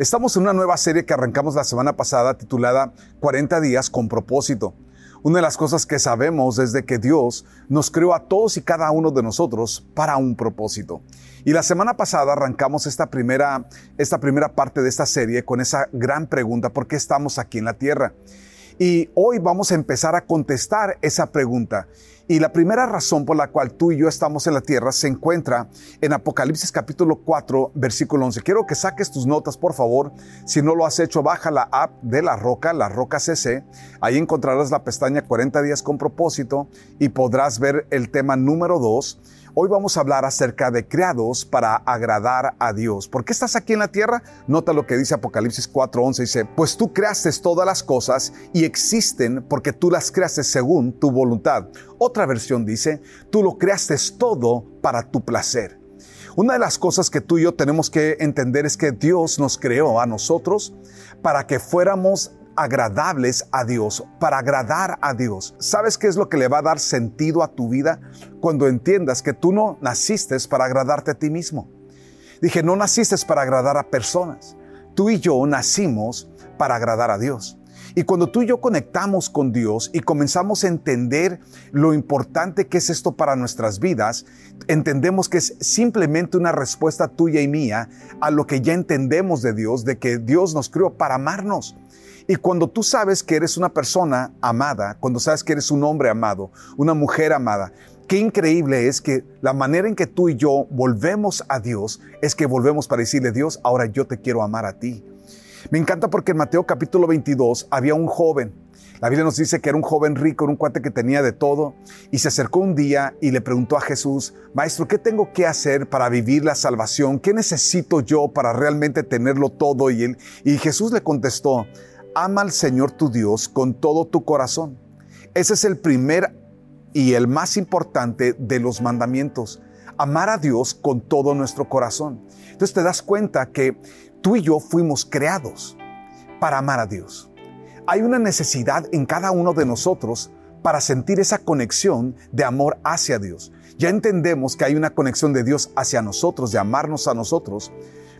Estamos en una nueva serie que arrancamos la semana pasada titulada 40 días con propósito. Una de las cosas que sabemos es que Dios nos creó a todos y cada uno de nosotros para un propósito. Y la semana pasada arrancamos esta primera, esta primera parte de esta serie con esa gran pregunta, ¿por qué estamos aquí en la tierra? Y hoy vamos a empezar a contestar esa pregunta. Y la primera razón por la cual tú y yo estamos en la tierra se encuentra en Apocalipsis capítulo 4, versículo 11. Quiero que saques tus notas, por favor. Si no lo has hecho, baja la app de La Roca, La Roca CC. Ahí encontrarás la pestaña 40 días con propósito y podrás ver el tema número 2 Hoy vamos a hablar acerca de creados para agradar a Dios. ¿Por qué estás aquí en la tierra? Nota lo que dice Apocalipsis 4:11. Dice, pues tú creaste todas las cosas y existen porque tú las creaste según tu voluntad. Otra versión dice, tú lo creaste todo para tu placer. Una de las cosas que tú y yo tenemos que entender es que Dios nos creó a nosotros para que fuéramos agradables a Dios, para agradar a Dios. ¿Sabes qué es lo que le va a dar sentido a tu vida? Cuando entiendas que tú no naciste para agradarte a ti mismo. Dije, no naciste para agradar a personas. Tú y yo nacimos para agradar a Dios. Y cuando tú y yo conectamos con Dios y comenzamos a entender lo importante que es esto para nuestras vidas, entendemos que es simplemente una respuesta tuya y mía a lo que ya entendemos de Dios, de que Dios nos creó para amarnos. Y cuando tú sabes que eres una persona amada, cuando sabes que eres un hombre amado, una mujer amada, qué increíble es que la manera en que tú y yo volvemos a Dios es que volvemos para decirle, Dios, ahora yo te quiero amar a ti. Me encanta porque en Mateo capítulo 22 había un joven. La Biblia nos dice que era un joven rico, era un cuate que tenía de todo, y se acercó un día y le preguntó a Jesús, Maestro, ¿qué tengo que hacer para vivir la salvación? ¿Qué necesito yo para realmente tenerlo todo? Y, Jesús le contestó, ama al Señor tu Dios con todo tu corazón. Ese es el primer y el más importante de los mandamientos. Amar a Dios con todo nuestro corazón. Entonces te das cuenta que tú y yo fuimos creados para amar a Dios. Hay una necesidad en cada uno de nosotros para sentir esa conexión de amor hacia Dios. Ya entendemos que hay una conexión de Dios hacia nosotros, de amarnos a nosotros,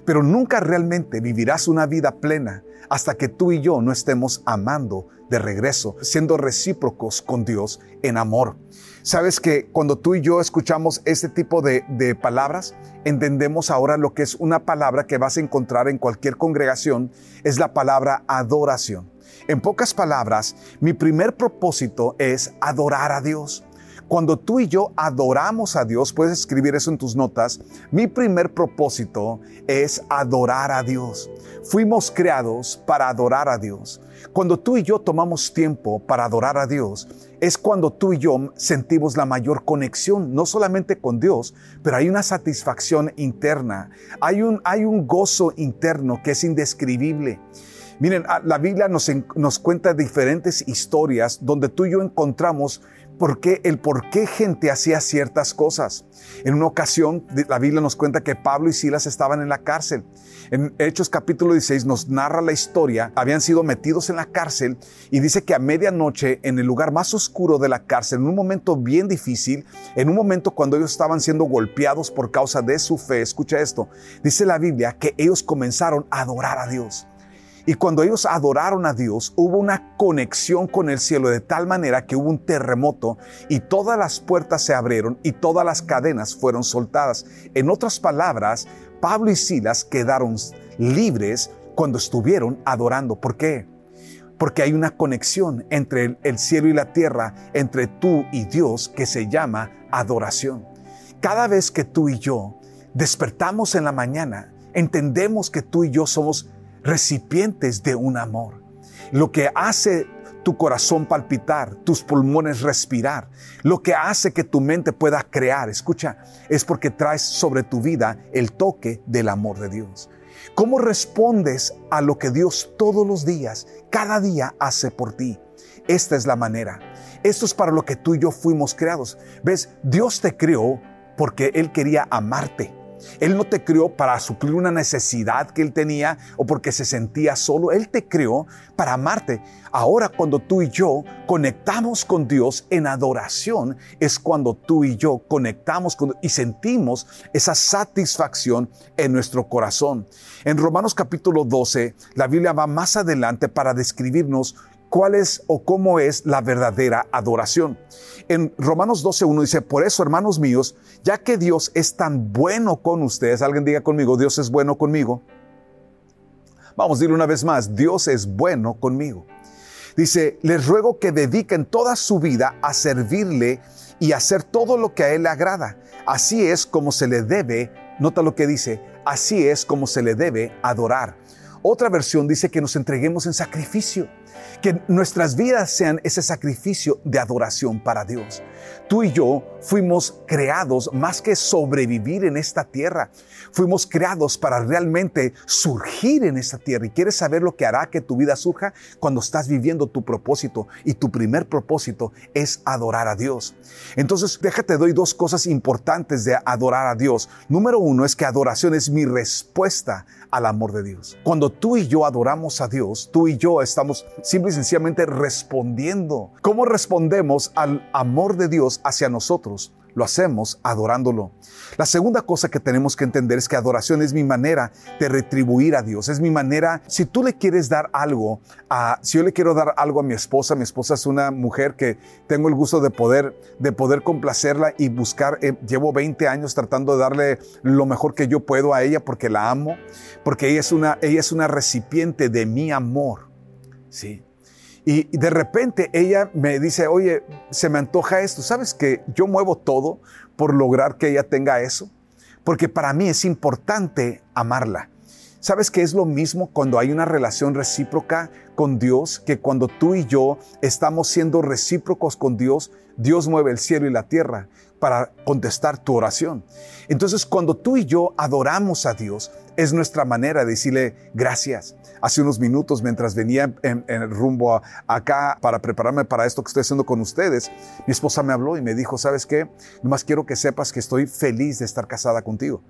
pero nunca realmente vivirás una vida plena hasta que tú y yo no estemos amando de regreso, siendo recíprocos con Dios en amor. Sabes que cuando tú y yo escuchamos este tipo de, de, palabras, entendemos ahora lo que es una palabra que vas a encontrar en cualquier congregación, es la palabra adoración. En pocas palabras, mi primer propósito es adorar a Dios. Cuando tú y yo adoramos a Dios, puedes escribir eso en tus notas, mi primer propósito es adorar a Dios. Fuimos creados para adorar a Dios. Cuando tú y yo tomamos tiempo para adorar a Dios, es cuando tú y yo sentimos la mayor conexión, no solamente con Dios, pero hay una satisfacción interna, hay un, hay un gozo interno que es indescribible. Miren, la Biblia nos, nos cuenta diferentes historias donde tú y yo encontramos por qué, el por qué gente hacía ciertas cosas. En una ocasión, la Biblia nos cuenta que Pablo y Silas estaban en la cárcel. En Hechos capítulo 16 nos narra la historia, habían sido metidos en la cárcel y dice que a medianoche, en el lugar más oscuro de la cárcel, en un momento bien difícil, en un momento cuando ellos estaban siendo golpeados por causa de su fe, escucha esto, dice la Biblia que ellos comenzaron a adorar a Dios. Y cuando ellos adoraron a Dios, hubo una conexión con el cielo de tal manera que hubo un terremoto y todas las puertas se abrieron y todas las cadenas fueron soltadas. En otras palabras, Pablo y Silas quedaron libres cuando estuvieron adorando. ¿Por qué? Porque hay una conexión entre el cielo y la tierra, entre tú y Dios, que se llama adoración. Cada vez que tú y yo despertamos en la mañana, entendemos que tú y yo somos recipientes de un amor. Lo que hace tu corazón palpitar, tus pulmones respirar, lo que hace que tu mente pueda crear, escucha, es porque traes sobre tu vida el toque del amor de Dios. ¿Cómo respondes a lo que Dios todos los días, cada día hace por ti? Esta es la manera. Esto es para lo que tú y yo fuimos creados. ¿Ves? Dios te creó porque Él quería amarte. Él no te creó para suplir una necesidad que Él tenía o porque se sentía solo. Él te creó para amarte. Ahora cuando tú y yo conectamos con Dios en adoración, es cuando tú y yo conectamos con, y sentimos esa satisfacción en nuestro corazón. En Romanos capítulo 12, la Biblia va más adelante para describirnos cuál es o cómo es la verdadera adoración. En Romanos 12.1 dice, por eso, hermanos míos, ya que Dios es tan bueno con ustedes, alguien diga conmigo, Dios es bueno conmigo. Vamos a decir una vez más, Dios es bueno conmigo. Dice, les ruego que dediquen toda su vida a servirle y hacer todo lo que a Él le agrada. Así es como se le debe, nota lo que dice, así es como se le debe adorar. Otra versión dice que nos entreguemos en sacrificio que nuestras vidas sean ese sacrificio de adoración para Dios. Tú y yo fuimos creados más que sobrevivir en esta tierra. Fuimos creados para realmente surgir en esta tierra. ¿Y quieres saber lo que hará que tu vida surja? Cuando estás viviendo tu propósito. Y tu primer propósito es adorar a Dios. Entonces, déjate, doy dos cosas importantes de adorar a Dios. Número uno es que adoración es mi respuesta al amor de Dios. Cuando tú y yo adoramos a Dios, tú y yo estamos simple y sencillamente respondiendo. ¿Cómo respondemos al amor de Dios hacia nosotros? lo hacemos adorándolo. La segunda cosa que tenemos que entender es que adoración es mi manera de retribuir a Dios, es mi manera, si tú le quieres dar algo, a, si yo le quiero dar algo a mi esposa, mi esposa es una mujer que tengo el gusto de poder, de poder complacerla y buscar, eh, llevo 20 años tratando de darle lo mejor que yo puedo a ella porque la amo, porque ella es una, ella es una recipiente de mi amor, ¿sí? Y de repente ella me dice, oye, se me antoja esto. ¿Sabes que yo muevo todo por lograr que ella tenga eso? Porque para mí es importante amarla. ¿Sabes que es lo mismo cuando hay una relación recíproca con Dios que cuando tú y yo estamos siendo recíprocos con Dios? Dios mueve el cielo y la tierra para contestar tu oración. Entonces, cuando tú y yo adoramos a Dios, es nuestra manera de decirle gracias. Hace unos minutos, mientras venía en, el rumbo acá para prepararme para esto que estoy haciendo con ustedes, mi esposa me habló y me dijo, ¿sabes qué? Nomás quiero que sepas que estoy feliz de estar casada contigo.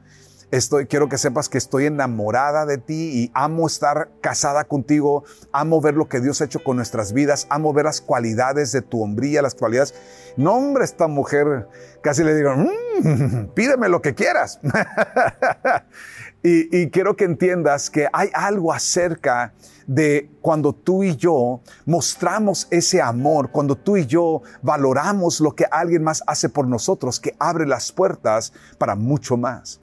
Estoy, quiero que sepas que estoy enamorada de ti y amo estar casada contigo, amo ver lo que Dios ha hecho con nuestras vidas, amo ver las cualidades de tu hombría, las cualidades. No, hombre, esta mujer casi le digo, mm, pídeme lo que quieras. y quiero que entiendas que hay algo acerca de cuando tú y yo mostramos ese amor, cuando tú y yo valoramos lo que alguien más hace por nosotros, que abre las puertas para mucho más.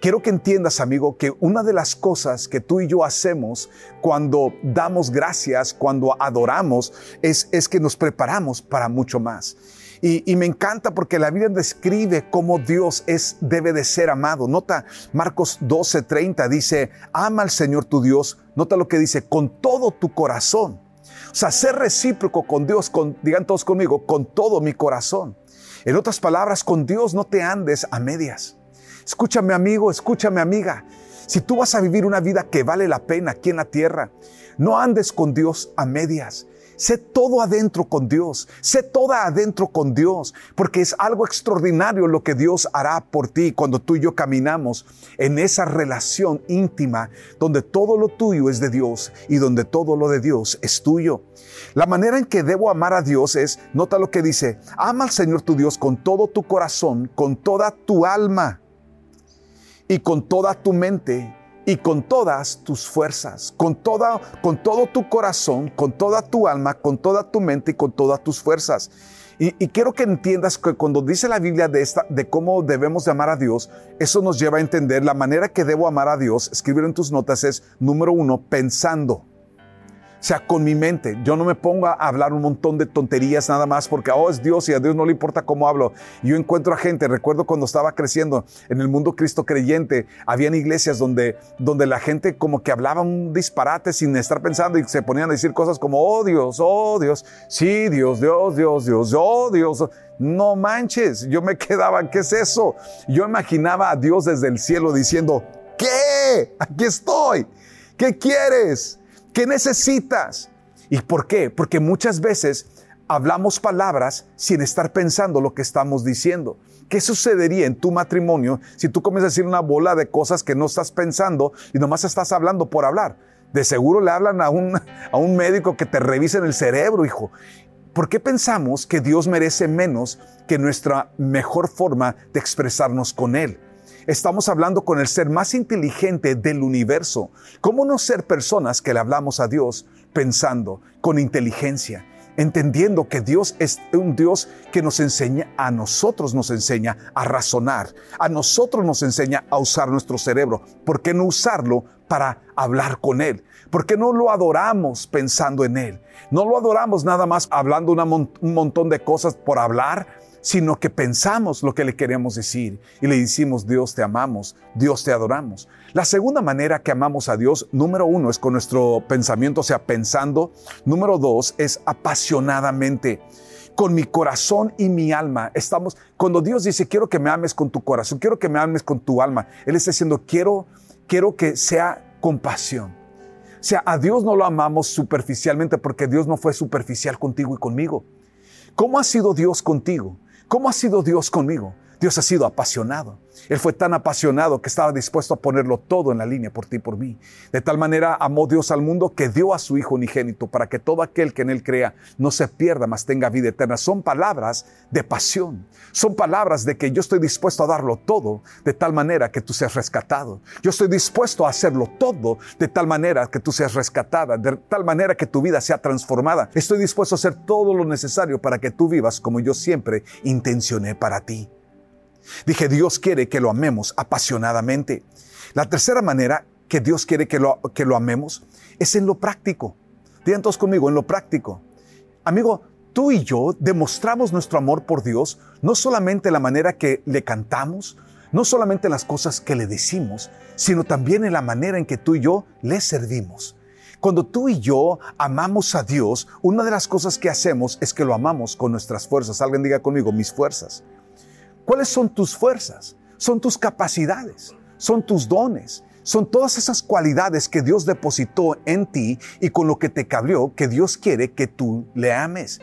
Quiero que entiendas, amigo, que una de las cosas que tú y yo hacemos cuando damos gracias, cuando adoramos, es, es que nos preparamos para mucho más. Y, me encanta porque la Biblia describe cómo Dios es, debe de ser amado. Nota Marcos 12:30 dice, ama al Señor tu Dios. Nota lo que dice, con todo tu corazón. O sea, ser recíproco con Dios, con, digan todos conmigo, con todo mi corazón. En otras palabras, con Dios no te andes a medias. Escúchame amigo, escúchame amiga. Si tú vas a vivir una vida que vale la pena aquí en la tierra, no andes con Dios a medias. Sé todo adentro con Dios, sé toda adentro con Dios, porque es algo extraordinario lo que Dios hará por ti cuando tú y yo caminamos en esa relación íntima donde todo lo tuyo es de Dios y donde todo lo de Dios es tuyo. La manera en que debo amar a Dios es, nota lo que dice, ama al Señor tu Dios con todo tu corazón, con toda tu alma y con toda tu mente y con todas tus fuerzas, con, toda, con todo tu corazón, con toda tu alma, con toda tu mente y con todas tus fuerzas. Y, quiero que entiendas que cuando dice la Biblia de, esta, de cómo debemos de amar a Dios, eso nos lleva a entender la manera que debo amar a Dios. Escribir en tus notas es, número uno, pensando. O sea, con mi mente. Yo no me pongo a hablar un montón de tonterías nada más porque, oh, es Dios y a Dios no le importa cómo hablo. Yo encuentro a gente, recuerdo cuando estaba creciendo en el mundo Cristo creyente, habían iglesias donde, donde la gente como que hablaba un disparate sin estar pensando y se ponían a decir cosas como, oh Dios, oh Dios, sí, Dios, Dios, Dios, Dios, oh Dios. No manches, yo me quedaba, ¿qué es eso? Yo imaginaba a Dios desde el cielo diciendo, qué? Aquí estoy. ¿Qué quieres? ¿Qué necesitas? ¿Y por qué? Porque muchas veces hablamos palabras sin estar pensando lo que estamos diciendo. ¿Qué sucedería en tu matrimonio si tú comienzas a decir una bola de cosas que no estás pensando y nomás estás hablando por hablar? De seguro le hablan a un, a un médico que te revise en el cerebro, hijo. ¿Por qué pensamos que Dios merece menos que nuestra mejor forma de expresarnos con Él? Estamos hablando con el ser más inteligente del universo. ¿Cómo no ser personas que le hablamos a Dios pensando con inteligencia? entendiendo que Dios es un Dios que nos enseña, a nosotros nos enseña a razonar, a nosotros nos enseña a usar nuestro cerebro. ¿Por qué no usarlo para hablar con Él? ¿Por qué no lo adoramos pensando en Él? No lo adoramos nada más hablando un montón de cosas por hablar, sino que pensamos lo que le queremos decir y le decimos, Dios te amamos, Dios te adoramos. La segunda manera que amamos a Dios, número uno, es con nuestro pensamiento, o sea, pensando. Número dos, es apasionadamente. Con mi corazón y mi alma estamos, cuando Dios dice, quiero que me ames con tu corazón, quiero que me ames con tu alma, Él está diciendo, quiero, quiero que sea compasión. O sea, a Dios no lo amamos superficialmente porque Dios no fue superficial contigo y conmigo. ¿Cómo ha sido Dios contigo? ¿Cómo ha sido Dios conmigo? Dios ha sido apasionado. Él fue tan apasionado que estaba dispuesto a ponerlo todo en la línea por ti y por mí. De tal manera amó Dios al mundo que dio a su Hijo unigénito para que todo aquel que en Él crea no se pierda, mas tenga vida eterna. Son palabras de pasión. Son palabras de que yo estoy dispuesto a darlo todo de tal manera que tú seas rescatado. Yo estoy dispuesto a hacerlo todo de tal manera que tú seas rescatada, de tal manera que tu vida sea transformada. Estoy dispuesto a hacer todo lo necesario para que tú vivas como yo siempre intencioné para ti. Dije, Dios quiere que lo amemos apasionadamente. La tercera manera que Dios quiere que lo, que lo amemos es en lo práctico. Digan todos conmigo, en lo práctico. Amigo, tú y yo demostramos nuestro amor por Dios no solamente en la manera que le cantamos, no solamente en las cosas que le decimos, sino también en la manera en que tú y yo le servimos. Cuando tú y yo amamos a Dios, una de las cosas que hacemos es que lo amamos con nuestras fuerzas. Alguien diga conmigo, mis fuerzas. ¿Cuáles son tus fuerzas? Son tus capacidades, son tus dones, son todas esas cualidades que Dios depositó en ti y con lo que te cabrió que Dios quiere que tú le ames.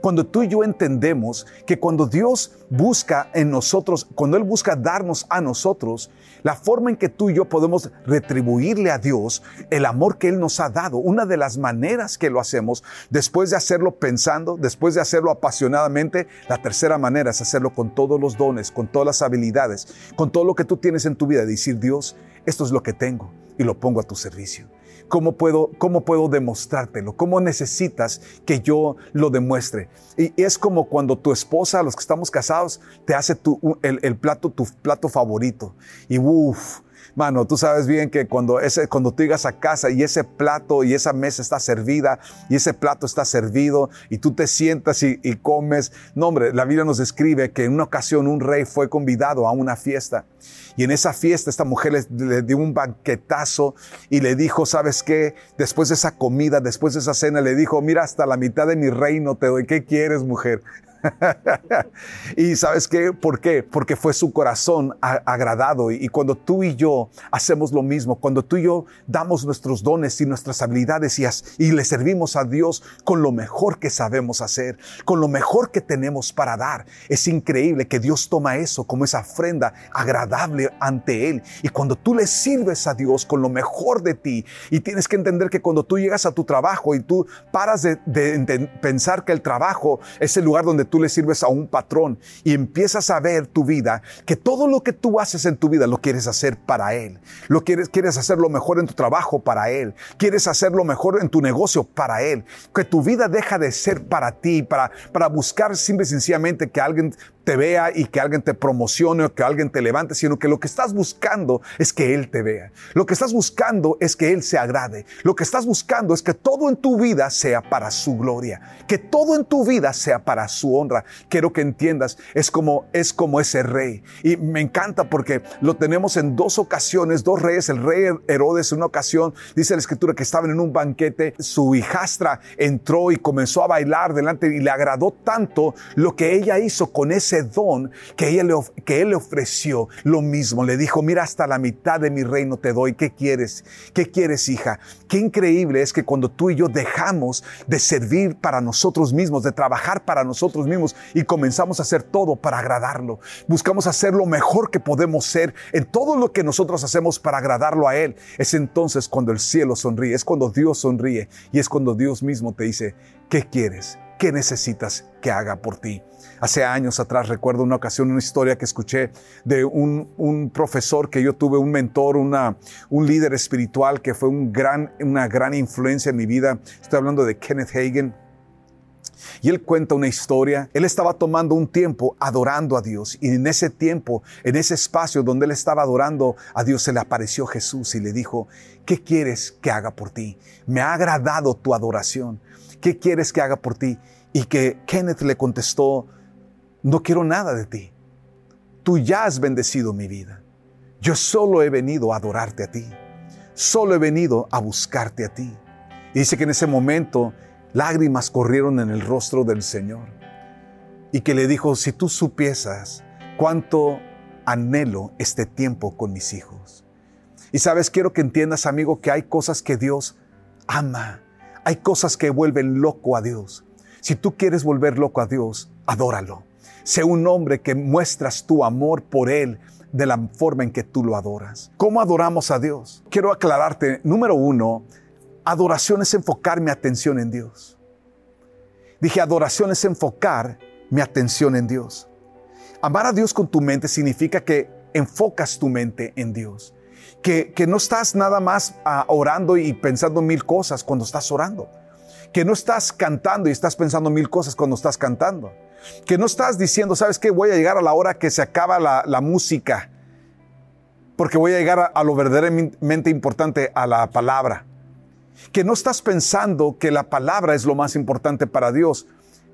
Cuando tú y yo entendemos que cuando Dios busca en nosotros, cuando Él busca darnos a nosotros, la forma en que tú y yo podemos retribuirle a Dios el amor que Él nos ha dado, una de las maneras que lo hacemos, después de hacerlo pensando, después de hacerlo apasionadamente, la tercera manera es hacerlo con todos los dones, con todas las habilidades, con todo lo que tú tienes en tu vida, decir Dios, esto es lo que tengo y lo pongo a tu servicio. ¿Cómo puedo, ¿Cómo puedo demostrártelo? ¿Cómo necesitas que yo lo demuestre? Y es como cuando tu esposa, los que estamos casados, te hace tu, el, el, plato, tu plato favorito. Y uff, Mano, tú sabes bien que cuando, ese, cuando tú llegas a casa y ese plato y esa mesa está servida y ese plato está servido y tú te sientas y, comes, no hombre, la Biblia nos describe que en una ocasión un rey fue convidado a una fiesta y en esa fiesta esta mujer le, le, dio un banquetazo y le dijo, ¿sabes qué? Después de esa comida, después de esa cena, le dijo, mira, hasta la mitad de mi reino te doy. ¿Qué quieres, mujer? y sabes qué? ¿Por qué? Porque fue su corazón agradado. Y, cuando tú y yo hacemos lo mismo, cuando tú y yo damos nuestros dones y nuestras habilidades y, le servimos a Dios con lo mejor que sabemos hacer, con lo mejor que tenemos para dar, es increíble que Dios toma eso como esa ofrenda agradable ante Él. Y cuando tú le sirves a Dios con lo mejor de ti, y tienes que entender que cuando tú llegas a tu trabajo y tú paras de, de pensar que el trabajo es el lugar donde tú le sirves a un patrón y empiezas a ver tu vida, que todo lo que tú haces en tu vida lo quieres hacer para Él. Lo quieres, quieres hacer lo mejor en tu trabajo para Él. Quieres hacer lo mejor en tu negocio para Él. Que tu vida deja de ser para ti, para, para buscar simple y sencillamente que alguien te vea y que alguien te promocione o que alguien te levante, sino que lo que estás buscando es que Él te vea. Lo que estás buscando es que Él se agrade. Lo que estás buscando es que todo en tu vida sea para su gloria, que todo en tu vida sea para su honra. Quiero que entiendas, es como, es como ese rey. Y me encanta porque lo tenemos en dos ocasiones, dos reyes. El rey Herodes en una ocasión, dice la escritura que estaban en un banquete, su hijastra entró y comenzó a bailar delante y le agradó tanto lo que ella hizo con ese don que, que él le ofreció, lo mismo. Le dijo, mira, hasta la mitad de mi reino te doy. ¿Qué quieres? ¿Qué quieres, hija? Qué increíble es que cuando tú y yo dejamos de servir para nosotros mismos, de trabajar para nosotros y comenzamos a hacer todo para agradarlo. Buscamos hacer lo mejor que podemos ser en todo lo que nosotros hacemos para agradarlo a Él. Es entonces cuando el cielo sonríe, es cuando Dios sonríe y es cuando Dios mismo te dice, ¿qué quieres? ¿Qué necesitas que haga por ti? Hace años atrás recuerdo una ocasión, una historia que escuché de un, profesor que yo tuve, un mentor, una, un líder espiritual que fue un gran, una gran influencia en mi vida. Estoy hablando de Kenneth Hagen. Y él cuenta una historia. Él estaba tomando un tiempo adorando a Dios. Y en ese tiempo, en ese espacio donde él estaba adorando a Dios, se le apareció Jesús y le dijo, ¿qué quieres que haga por ti? Me ha agradado tu adoración. ¿Qué quieres que haga por ti? Y que Kenneth le contestó, no quiero nada de ti. Tú ya has bendecido mi vida. Yo solo he venido a adorarte a ti. Solo he venido a buscarte a ti. Y dice que en ese momento lágrimas corrieron en el rostro del Señor. Y que le dijo, si tú supiesas cuánto anhelo este tiempo con mis hijos. Y sabes, quiero que entiendas, amigo, que hay cosas que Dios ama. Hay cosas que vuelven loco a Dios. Si tú quieres volver loco a Dios, adóralo. Sé un hombre que muestras tu amor por Él de la forma en que tú lo adoras. ¿Cómo adoramos a Dios? Quiero aclararte, número uno, adoración es enfocar mi atención en Dios. Dije, adoración es enfocar mi atención en Dios. Amar a Dios con tu mente significa que enfocas tu mente en Dios. Que, que no estás nada más ah, orando y pensando mil cosas cuando estás orando. Que no estás cantando y estás pensando mil cosas cuando estás cantando que no estás diciendo, ¿sabes qué? Voy a llegar a la hora que se acaba la, música, porque voy a llegar a, lo verdaderamente importante, a la palabra. Que no estás pensando que la palabra es lo más importante para Dios.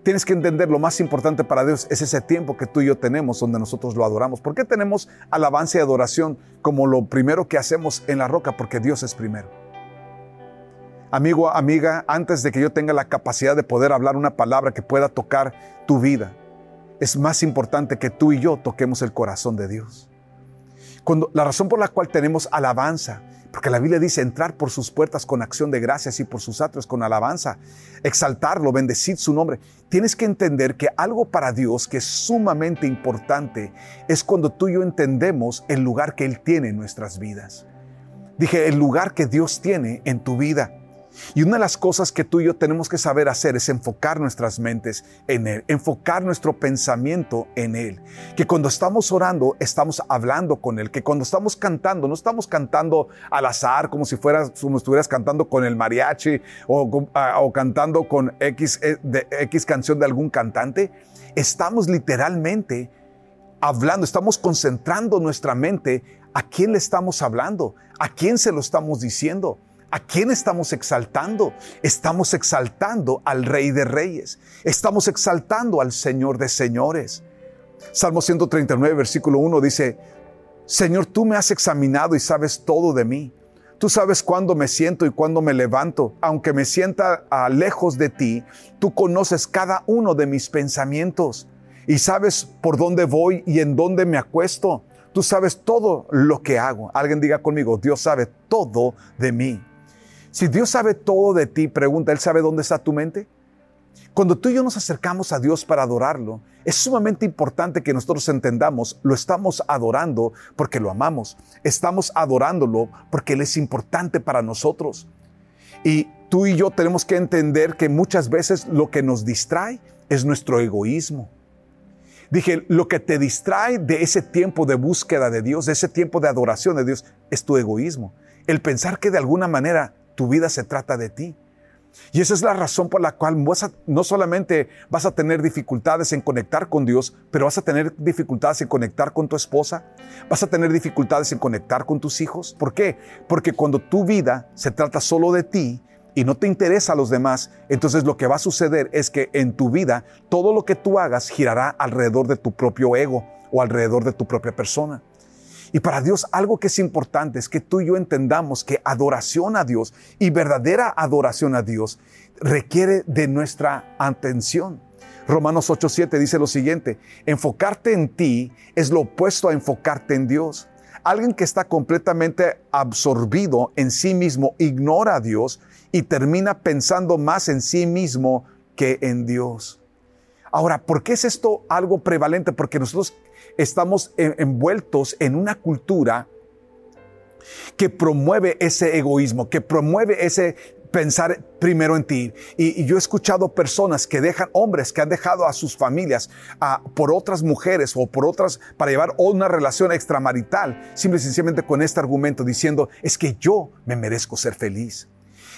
Tienes que entender, lo más importante para Dios es ese tiempo que tú y yo tenemos donde nosotros lo adoramos. ¿Por qué tenemos alabanza y adoración como lo primero que hacemos en la roca? Porque Dios es primero. Amigo, amiga, antes de que yo tenga la capacidad de poder hablar una palabra que pueda tocar tu vida, es más importante que tú y yo toquemos el corazón de Dios. Cuando, la razón por la cual tenemos alabanza, porque la Biblia dice entrar por sus puertas con acción de gracias y por sus atrios con alabanza, exaltarlo, bendecir su nombre. Tienes que entender que algo para Dios que es sumamente importante es cuando tú y yo entendemos el lugar que Él tiene en nuestras vidas. Dije, el lugar que Dios tiene en tu vida. Y una de las cosas que tú y yo tenemos que saber hacer es enfocar nuestras mentes en Él, enfocar nuestro pensamiento en Él. Que cuando estamos orando, estamos hablando con Él. Que cuando estamos cantando, no estamos cantando al azar como si fueras, como estuvieras cantando con el mariachi o, o cantando con X, eh, X canción de algún cantante. Estamos literalmente hablando, estamos concentrando nuestra mente a quién le estamos hablando, a quién se lo estamos diciendo. ¿A quién estamos exaltando? Estamos exaltando al Rey de Reyes. Estamos exaltando al Señor de Señores. Salmo 139, versículo 1 dice, Señor, tú me has examinado y sabes todo de mí. Tú sabes cuándo me siento y cuándo me levanto. Aunque me sienta a lejos de ti, tú conoces cada uno de mis pensamientos y sabes por dónde voy y en dónde me acuesto. Tú sabes todo lo que hago. Alguien diga conmigo, Dios sabe todo de mí. Si Dios sabe todo de ti, pregunta, ¿Él sabe dónde está tu mente? Cuando tú y yo nos acercamos a Dios para adorarlo, es sumamente importante que nosotros entendamos, lo estamos adorando porque lo amamos, estamos adorándolo porque Él es importante para nosotros. Y tú y yo tenemos que entender que muchas veces lo que nos distrae es nuestro egoísmo. Dije, lo que te distrae de ese tiempo de búsqueda de Dios, de ese tiempo de adoración de Dios, es tu egoísmo. El pensar que de alguna manera tu vida se trata de ti. Y esa es la razón por la cual no solamente vas a tener dificultades en conectar con Dios, pero vas a tener dificultades en conectar con tu esposa, vas a tener dificultades en conectar con tus hijos. ¿Por qué? Porque cuando tu vida se trata solo de ti y no te interesa a los demás, entonces lo que va a suceder es que en tu vida todo lo que tú hagas girará alrededor de tu propio ego o alrededor de tu propia persona. Y para Dios algo que es importante es que tú y yo entendamos que adoración a Dios y verdadera adoración a Dios requiere de nuestra atención. Romanos 8:7 dice lo siguiente, enfocarte en ti es lo opuesto a enfocarte en Dios. Alguien que está completamente absorbido en sí mismo ignora a Dios y termina pensando más en sí mismo que en Dios. Ahora, ¿por qué es esto algo prevalente? Porque nosotros estamos envueltos en una cultura que promueve ese egoísmo, que promueve ese pensar primero en ti. Y, yo he escuchado personas que dejan, hombres que han dejado a sus familias por otras mujeres o por otras para llevar una relación extramarital, simple y sencillamente con este argumento diciendo, es que yo me merezco ser feliz.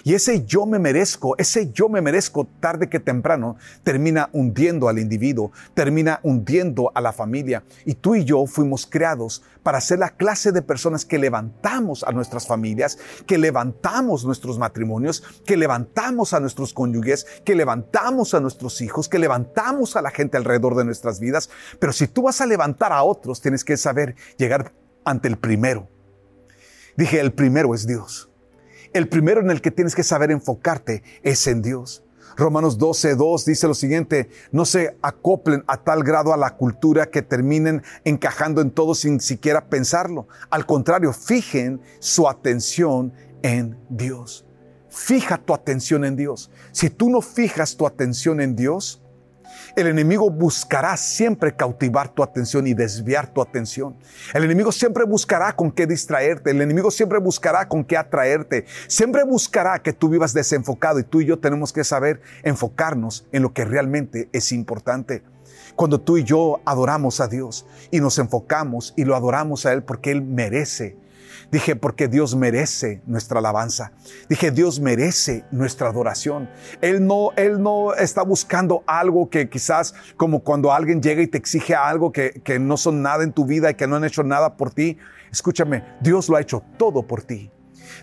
Y ese yo me merezco, ese yo me merezco tarde que temprano termina hundiendo al individuo, termina hundiendo a la familia. Y tú y yo fuimos creados para ser la clase de personas que levantamos a nuestras familias, que levantamos nuestros matrimonios, que levantamos a nuestros cónyuges, que levantamos a nuestros hijos, que levantamos a la gente alrededor de nuestras vidas. Pero si tú vas a levantar a otros, tienes que saber llegar ante el primero. Dije, el primero es Dios. El primero en el que tienes que saber enfocarte es en Dios. Romanos 12, 2 dice lo siguiente, no se acoplen a tal grado a la cultura que terminen encajando en todo sin siquiera pensarlo. Al contrario, fijen su atención en Dios. Fija tu atención en Dios. Si tú no fijas tu atención en Dios, el enemigo buscará siempre cautivar tu atención y desviar tu atención. El enemigo siempre buscará con qué distraerte. El enemigo siempre buscará con qué atraerte. Siempre buscará que tú vivas desenfocado y tú y yo tenemos que saber enfocarnos en lo que realmente es importante. Cuando tú y yo adoramos a Dios y nos enfocamos y lo adoramos a Él porque Él merece Dije, porque Dios merece nuestra alabanza. Dije, Dios merece nuestra adoración. Él no, Él no está buscando algo que quizás como cuando alguien llega y te exige algo que, que no son nada en tu vida y que no han hecho nada por ti. Escúchame, Dios lo ha hecho todo por ti.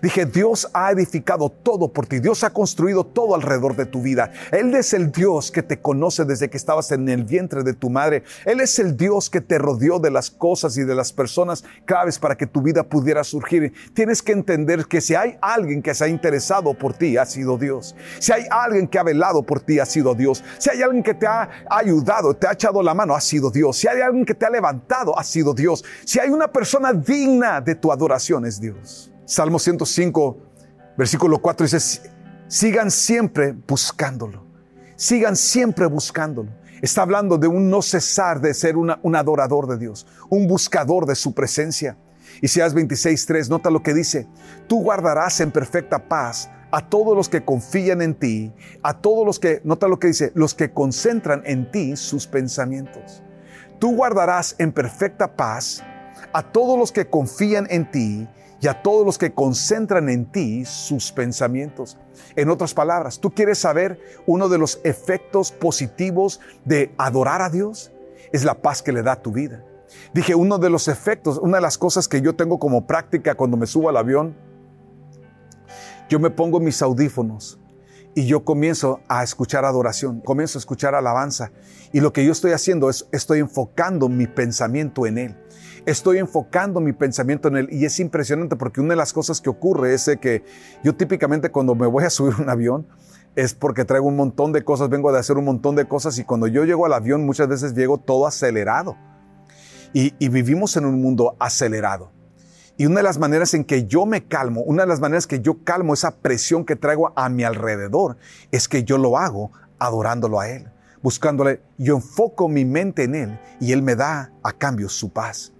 Dije, Dios ha edificado todo por ti. Dios ha construido todo alrededor de tu vida. Él es el Dios que te conoce desde que estabas en el vientre de tu madre. Él es el Dios que te rodeó de las cosas y de las personas claves para que tu vida pudiera surgir. Tienes que entender que si hay alguien que se ha interesado por ti, ha sido Dios. Si hay alguien que ha velado por ti, ha sido Dios. Si hay alguien que te ha ayudado, te ha echado la mano, ha sido Dios. Si hay alguien que te ha levantado, ha sido Dios. Si hay una persona digna de tu adoración, es Dios. Salmo 105, versículo 4 dice, sigan siempre buscándolo, sigan siempre buscándolo. Está hablando de un no cesar de ser un adorador de Dios, un buscador de su presencia. Isaías 26, nota lo que dice, tú guardarás en perfecta paz a todos los que confían en ti, a todos los que, nota lo que dice, los que concentran en ti sus pensamientos. Tú guardarás en perfecta paz a todos los que confían en ti y a todos los que concentran en ti sus pensamientos. En otras palabras, ¿tú quieres saber uno de los efectos positivos de adorar a Dios? Es la paz que le da a tu vida. Dije, uno de los efectos, una de las cosas que yo tengo como práctica cuando me subo al avión, yo me pongo mis audífonos y yo comienzo a escuchar adoración, comienzo a escuchar alabanza. Y lo que yo estoy haciendo es, estoy enfocando mi pensamiento en Él estoy enfocando mi pensamiento en él y es impresionante porque una de las cosas que ocurre es que yo típicamente cuando me voy a subir un avión es porque traigo un montón de cosas, vengo de hacer un montón de cosas y cuando yo llego al avión muchas veces llego todo acelerado y, y vivimos en un mundo acelerado. Y una de las maneras en que yo me calmo, una de las maneras que yo calmo esa presión que traigo a mi alrededor, es que yo lo hago adorándolo a Él, buscándole. Yo enfoco mi mente en Él y Él me da a cambio su paz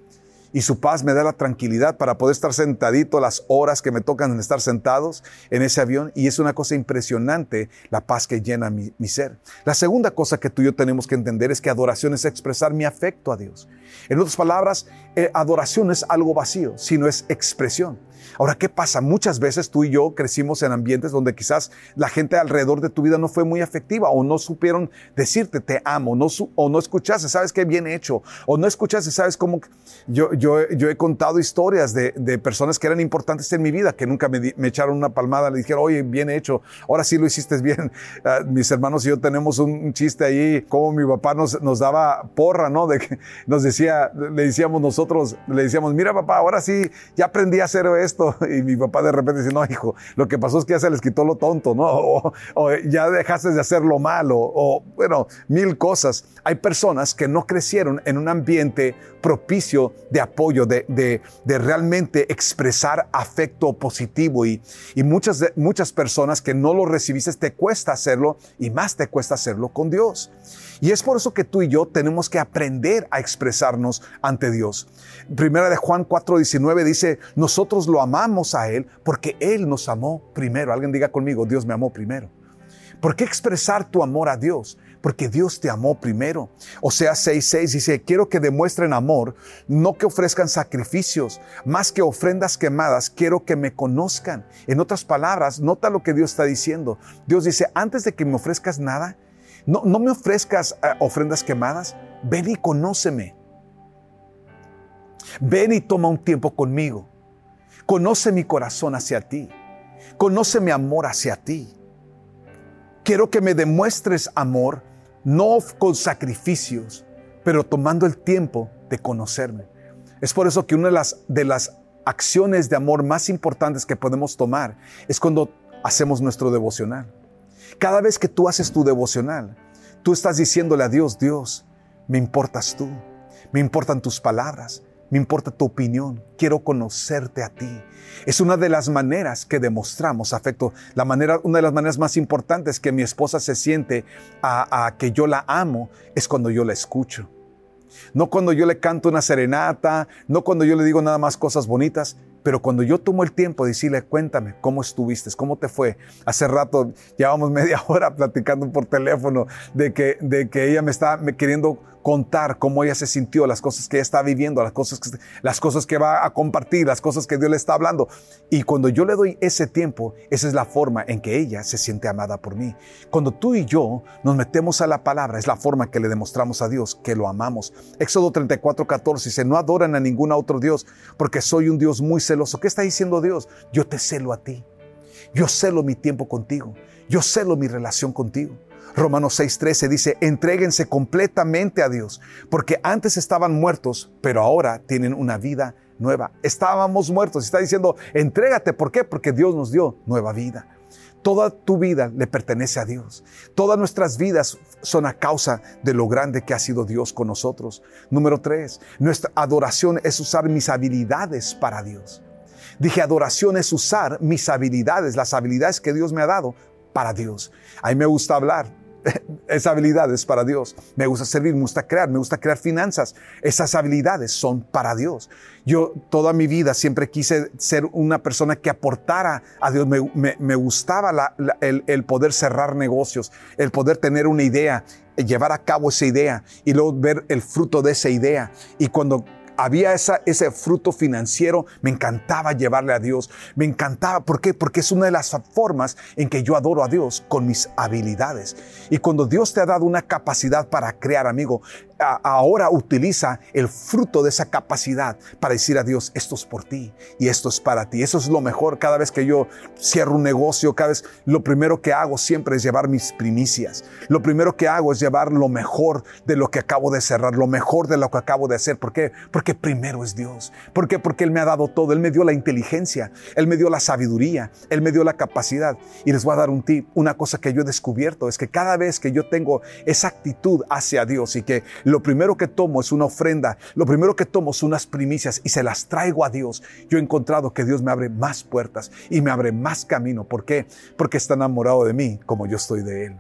y su paz me da la tranquilidad para poder estar sentadito las horas que me tocan estar sentados en ese avión y es una cosa impresionante la paz que llena mi, ser. La segunda cosa que tú y yo tenemos que entender es que adoración es expresar mi afecto a Dios. En otras palabras, eh, adoración es algo vacío, sino es expresión. Ahora, ¿qué pasa? Muchas veces tú y yo crecimos en ambientes donde quizás la gente alrededor de tu vida no fue muy afectiva o no supieron decirte te amo no o no escuchaste, sabes qué bien hecho o no escuchaste, sabes cómo yo, he contado historias de, personas que eran importantes en mi vida que nunca me, echaron una palmada, le dijeron, oye, bien hecho, ahora sí lo hiciste bien. Uh, mis hermanos y yo tenemos un, un, chiste ahí, como mi papá nos, nos daba porra, ¿no? De que nos decía, le decíamos nosotros, le decíamos, mira papá, ahora sí, ya aprendí a hacer esto Y mi papá de repente dice, no, hijo, lo que pasó es que ya se les quitó lo tonto, ¿no? O, ya dejaste de hacer lo malo, o bueno, mil cosas. Hay personas que no crecieron en un ambiente propicio de apoyo, de, de, de realmente expresar afecto positivo. Y, y muchas, muchas personas que no lo recibiste, te cuesta hacerlo y más te cuesta hacerlo con Dios. Y es por eso que tú y yo tenemos que aprender a expresarnos ante Dios. Primera de Juan 4:19 dice, nosotros lo amamos a Él porque Él nos amó primero. Alguien diga conmigo, Dios me amó primero. ¿Por qué expresar tu amor a Dios? Porque Dios te amó primero. O sea, 6.6 dice, quiero que demuestren amor, no que ofrezcan sacrificios, más que ofrendas quemadas, quiero que me conozcan. En otras palabras, nota lo que Dios está diciendo. Dios dice, antes de que me ofrezcas nada, no, me ofrezcas eh, ofrendas quemadas. Ven y conóceme. Ven y toma un tiempo conmigo. Conoce mi corazón hacia ti. Conoce mi amor hacia ti. Quiero que me demuestres amor, no con sacrificios, pero tomando el tiempo de conocerme. Es por eso que una de las acciones de amor más importantes que podemos tomar es cuando hacemos nuestro devocional. Cada vez que tú haces tu devocional, tú estás diciéndole a Dios, Dios, me importas tú, me importan tus palabras, me importa tu opinión, quiero conocerte a ti. Es una de las maneras que demostramos afecto, la manera, una de las maneras más importantes que mi esposa se siente a, a que yo la amo es cuando yo la escucho. No cuando yo le canto una serenata, no cuando yo le digo nada más cosas bonitas, pero cuando yo tomo el tiempo de decirle, cuéntame, ¿cómo estuviste? ¿Cómo te fue? Hace rato llevamos media hora platicando por teléfono de que, de que ella me está queriendo contar cómo ella se sintió, las cosas que ella está viviendo, las cosas, que, las cosas que va a compartir, las cosas que Dios le está hablando. Y cuando yo le doy ese tiempo, esa es la forma en que ella se siente amada por mí. Cuando tú y yo nos metemos a la palabra, es la forma que le demostramos a Dios que lo amamos. Éxodo 34, 14 dice, no adoran a ningún otro Dios porque soy un Dios muy celoso. ¿Qué está diciendo Dios? Yo te celo a ti. Yo celo mi tiempo contigo. Yo celo mi relación contigo. Romanos 6:13 dice, entréguense completamente a Dios, porque antes estaban muertos, pero ahora tienen una vida nueva. Estábamos muertos, está diciendo, entrégate, ¿por qué? Porque Dios nos dio nueva vida. Toda tu vida le pertenece a Dios. Todas nuestras vidas son a causa de lo grande que ha sido Dios con nosotros. Número tres, nuestra adoración es usar mis habilidades para Dios. Dije, adoración es usar mis habilidades, las habilidades que Dios me ha dado para Dios. A mí me gusta hablar, esas habilidades para Dios. Me gusta servir, me gusta crear, me gusta crear finanzas. Esas habilidades son para Dios. Yo toda mi vida siempre quise ser una persona que aportara a Dios. Me, gustaba el, el poder cerrar negocios, el poder tener una idea, llevar a cabo esa idea y luego ver el fruto de esa idea. Y cuando había ese fruto financiero, me encantaba llevarle a Dios, me encantaba, ¿por qué? Porque es una de las formas en que yo adoro a Dios con mis habilidades. Y cuando Dios te ha dado una capacidad para crear, amigo, ahora utiliza el fruto de esa capacidad para decir a Dios, esto es por ti y esto es para ti. Eso es lo mejor. Cada vez que yo cierro un negocio, cada vez lo primero que hago siempre es llevar mis primicias. Lo primero que hago es llevar lo mejor de lo que acabo de cerrar, lo mejor de lo que acabo de hacer. ¿Por qué? Porque primero es Dios. ¿Por qué? Porque Él me ha dado todo. Él me dio la inteligencia, Él me dio la sabiduría, Él me dio la capacidad. Y les voy a dar un tip. Una cosa que yo he descubierto es que cada vez que yo tengo esa actitud hacia Dios y que lo primero que tomo es una ofrenda, lo primero que tomo son unas primicias y se las traigo a Dios. Yo he encontrado que Dios me abre más puertas y me abre más camino. ¿Por qué? Porque está enamorado de mí como yo estoy de Él.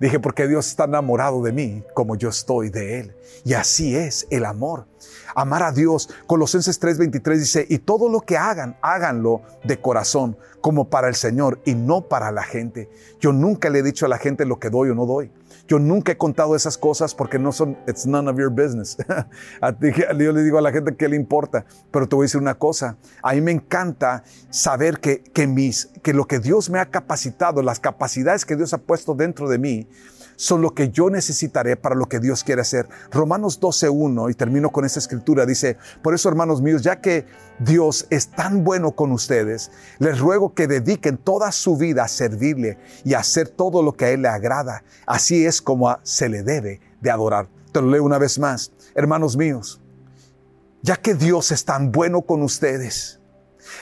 Dije, porque Dios está enamorado de mí como yo estoy de Él. Y así es el amor. Amar a Dios. Colosenses 3:23 dice, y todo lo que hagan, háganlo de corazón, como para el Señor y no para la gente. Yo nunca le he dicho a la gente lo que doy o no doy. Yo nunca he contado esas cosas porque no son, it's none of your business. Yo le digo a la gente que le importa, pero te voy a decir una cosa. A mí me encanta saber que, que, mis, que lo que Dios me ha capacitado, las capacidades que Dios ha puesto dentro de mí, son lo que yo necesitaré para lo que Dios quiere hacer. Romanos 12.1, y termino con esa escritura, dice, por eso hermanos míos, ya que Dios es tan bueno con ustedes, les ruego que dediquen toda su vida a servirle y a hacer todo lo que a Él le agrada. Así es como se le debe de adorar. Te lo leo una vez más. Hermanos míos, ya que Dios es tan bueno con ustedes,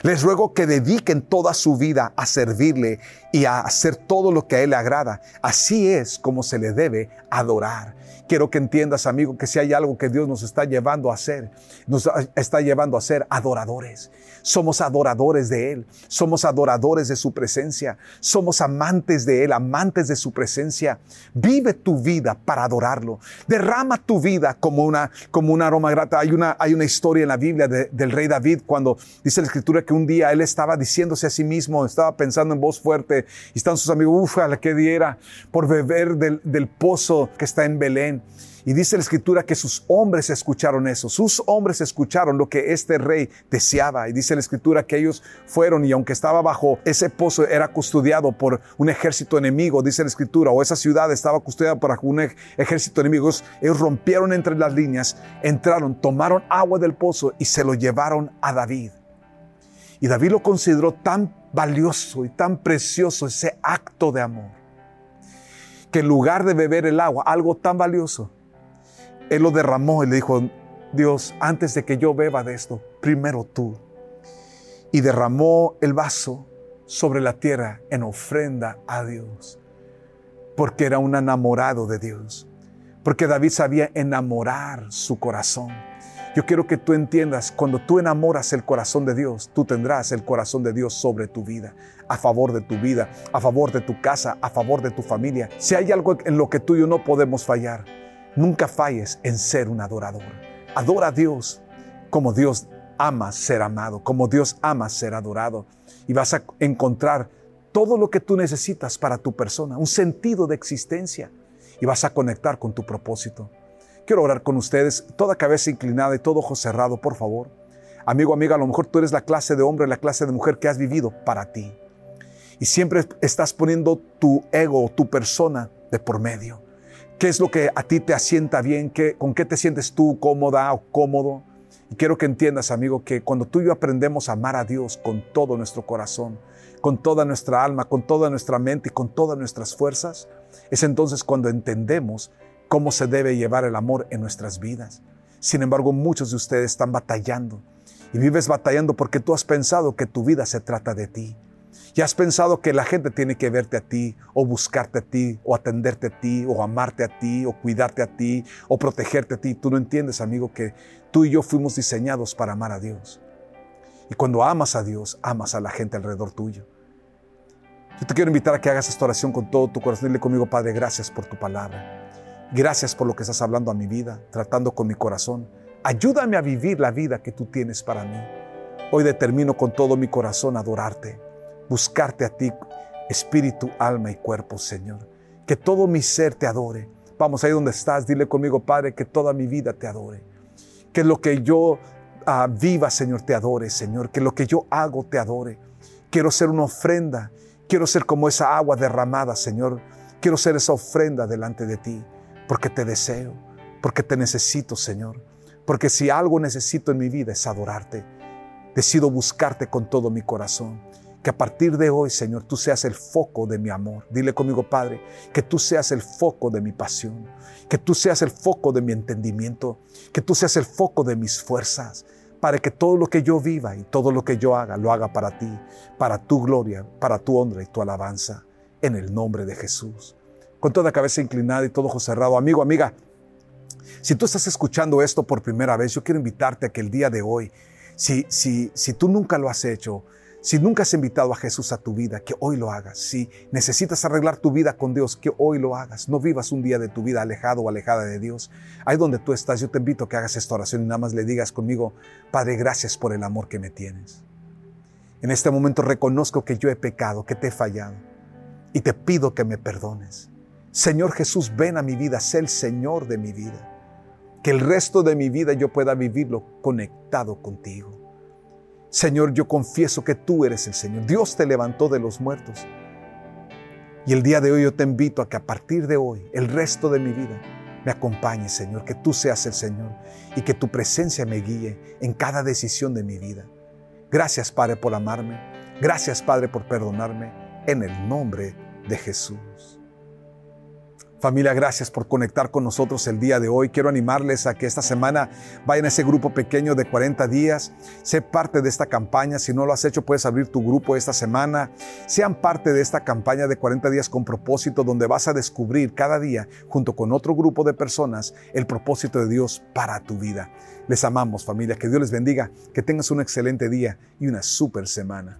Les ruego que dediquen toda su vida a servirle y a hacer todo lo que a Él le agrada. Así es como se le debe adorar. Quiero que entiendas, amigo, que si hay algo que Dios nos está llevando a hacer, nos está llevando a ser adoradores. Somos adoradores de Él, somos adoradores de su presencia, somos amantes de Él, amantes de su presencia. Vive tu vida para adorarlo. Derrama tu vida como una, como una aroma grata. Hay una, hay una historia en la Biblia del rey David cuando dice la escritura que un día él estaba diciéndose a sí mismo, estaba pensando en voz fuerte y están sus amigos, uff, la que diera por beber del, del pozo que está en Belén. Y dice la escritura que sus hombres escucharon eso, sus hombres escucharon lo que este rey deseaba. Y dice la escritura que ellos fueron y aunque estaba bajo ese pozo era custodiado por un ejército enemigo, dice la escritura, o esa ciudad estaba custodiada por un ejército enemigo, ellos rompieron entre las líneas, entraron, tomaron agua del pozo y se lo llevaron a David. Y David lo consideró tan valioso y tan precioso ese acto de amor, que en lugar de beber el agua, algo tan valioso, él lo derramó y le dijo, Dios, antes de que yo beba de esto, primero tú. Y derramó el vaso sobre la tierra en ofrenda a Dios, porque era un enamorado de Dios, porque David sabía enamorar su corazón. Yo quiero que tú entiendas, cuando tú enamoras el corazón de Dios, tú tendrás el corazón de Dios sobre tu vida, a favor de tu vida, a favor de tu casa, a favor de tu familia. Si hay algo en lo que tú y yo no podemos fallar, Nunca falles en ser un adorador. Adora a Dios como Dios ama ser amado, como Dios ama ser adorado. Y vas a encontrar todo lo que tú necesitas para tu persona, un sentido de existencia. Y vas a conectar con tu propósito. Quiero orar con ustedes, toda cabeza inclinada y todo ojo cerrado, por favor. Amigo, amiga, a lo mejor tú eres la clase de hombre, la clase de mujer que has vivido para ti. Y siempre estás poniendo tu ego, tu persona de por medio. ¿Qué es lo que a ti te asienta bien? ¿Qué, ¿Con qué te sientes tú cómoda o cómodo? Y quiero que entiendas, amigo, que cuando tú y yo aprendemos a amar a Dios con todo nuestro corazón, con toda nuestra alma, con toda nuestra mente y con todas nuestras fuerzas, es entonces cuando entendemos cómo se debe llevar el amor en nuestras vidas. Sin embargo, muchos de ustedes están batallando y vives batallando porque tú has pensado que tu vida se trata de ti. ¿Ya has pensado que la gente tiene que verte a ti, o buscarte a ti, o atenderte a ti, o amarte a ti, o cuidarte a ti, o protegerte a ti? Tú no entiendes, amigo, que tú y yo fuimos diseñados para amar a Dios. Y cuando amas a Dios, amas a la gente alrededor tuyo. Yo te quiero invitar a que hagas esta oración con todo tu corazón. Dile conmigo, Padre, gracias por tu palabra. Gracias por lo que estás hablando a mi vida, tratando con mi corazón. Ayúdame a vivir la vida que tú tienes para mí. Hoy determino con todo mi corazón adorarte buscarte a ti, espíritu, alma y cuerpo, Señor. Que todo mi ser te adore. Vamos ahí donde estás, dile conmigo, Padre, que toda mi vida te adore. Que lo que yo ah, viva, Señor, te adore, Señor. Que lo que yo hago te adore. Quiero ser una ofrenda. Quiero ser como esa agua derramada, Señor. Quiero ser esa ofrenda delante de ti, porque te deseo, porque te necesito, Señor. Porque si algo necesito en mi vida es adorarte. Decido buscarte con todo mi corazón. Que a partir de hoy, Señor, tú seas el foco de mi amor. Dile conmigo, Padre, que tú seas el foco de mi pasión, que tú seas el foco de mi entendimiento, que tú seas el foco de mis fuerzas, para que todo lo que yo viva y todo lo que yo haga, lo haga para ti, para tu gloria, para tu honra y tu alabanza, en el nombre de Jesús. Con toda cabeza inclinada y todo ojo cerrado, amigo, amiga, si tú estás escuchando esto por primera vez, yo quiero invitarte a que el día de hoy, si, si, si tú nunca lo has hecho, si nunca has invitado a Jesús a tu vida, que hoy lo hagas. Si necesitas arreglar tu vida con Dios, que hoy lo hagas. No vivas un día de tu vida alejado o alejada de Dios. Ahí donde tú estás, yo te invito a que hagas esta oración y nada más le digas conmigo, Padre, gracias por el amor que me tienes. En este momento reconozco que yo he pecado, que te he fallado y te pido que me perdones. Señor Jesús, ven a mi vida, sé el Señor de mi vida. Que el resto de mi vida yo pueda vivirlo conectado contigo. Señor, yo confieso que tú eres el Señor. Dios te levantó de los muertos. Y el día de hoy yo te invito a que a partir de hoy, el resto de mi vida, me acompañe, Señor, que tú seas el Señor y que tu presencia me guíe en cada decisión de mi vida. Gracias, Padre, por amarme. Gracias, Padre, por perdonarme. En el nombre de Jesús. Familia, gracias por conectar con nosotros el día de hoy. Quiero animarles a que esta semana vayan a ese grupo pequeño de 40 días. Sé parte de esta campaña. Si no lo has hecho, puedes abrir tu grupo esta semana. Sean parte de esta campaña de 40 días con propósito, donde vas a descubrir cada día, junto con otro grupo de personas, el propósito de Dios para tu vida. Les amamos, familia. Que Dios les bendiga. Que tengas un excelente día y una super semana.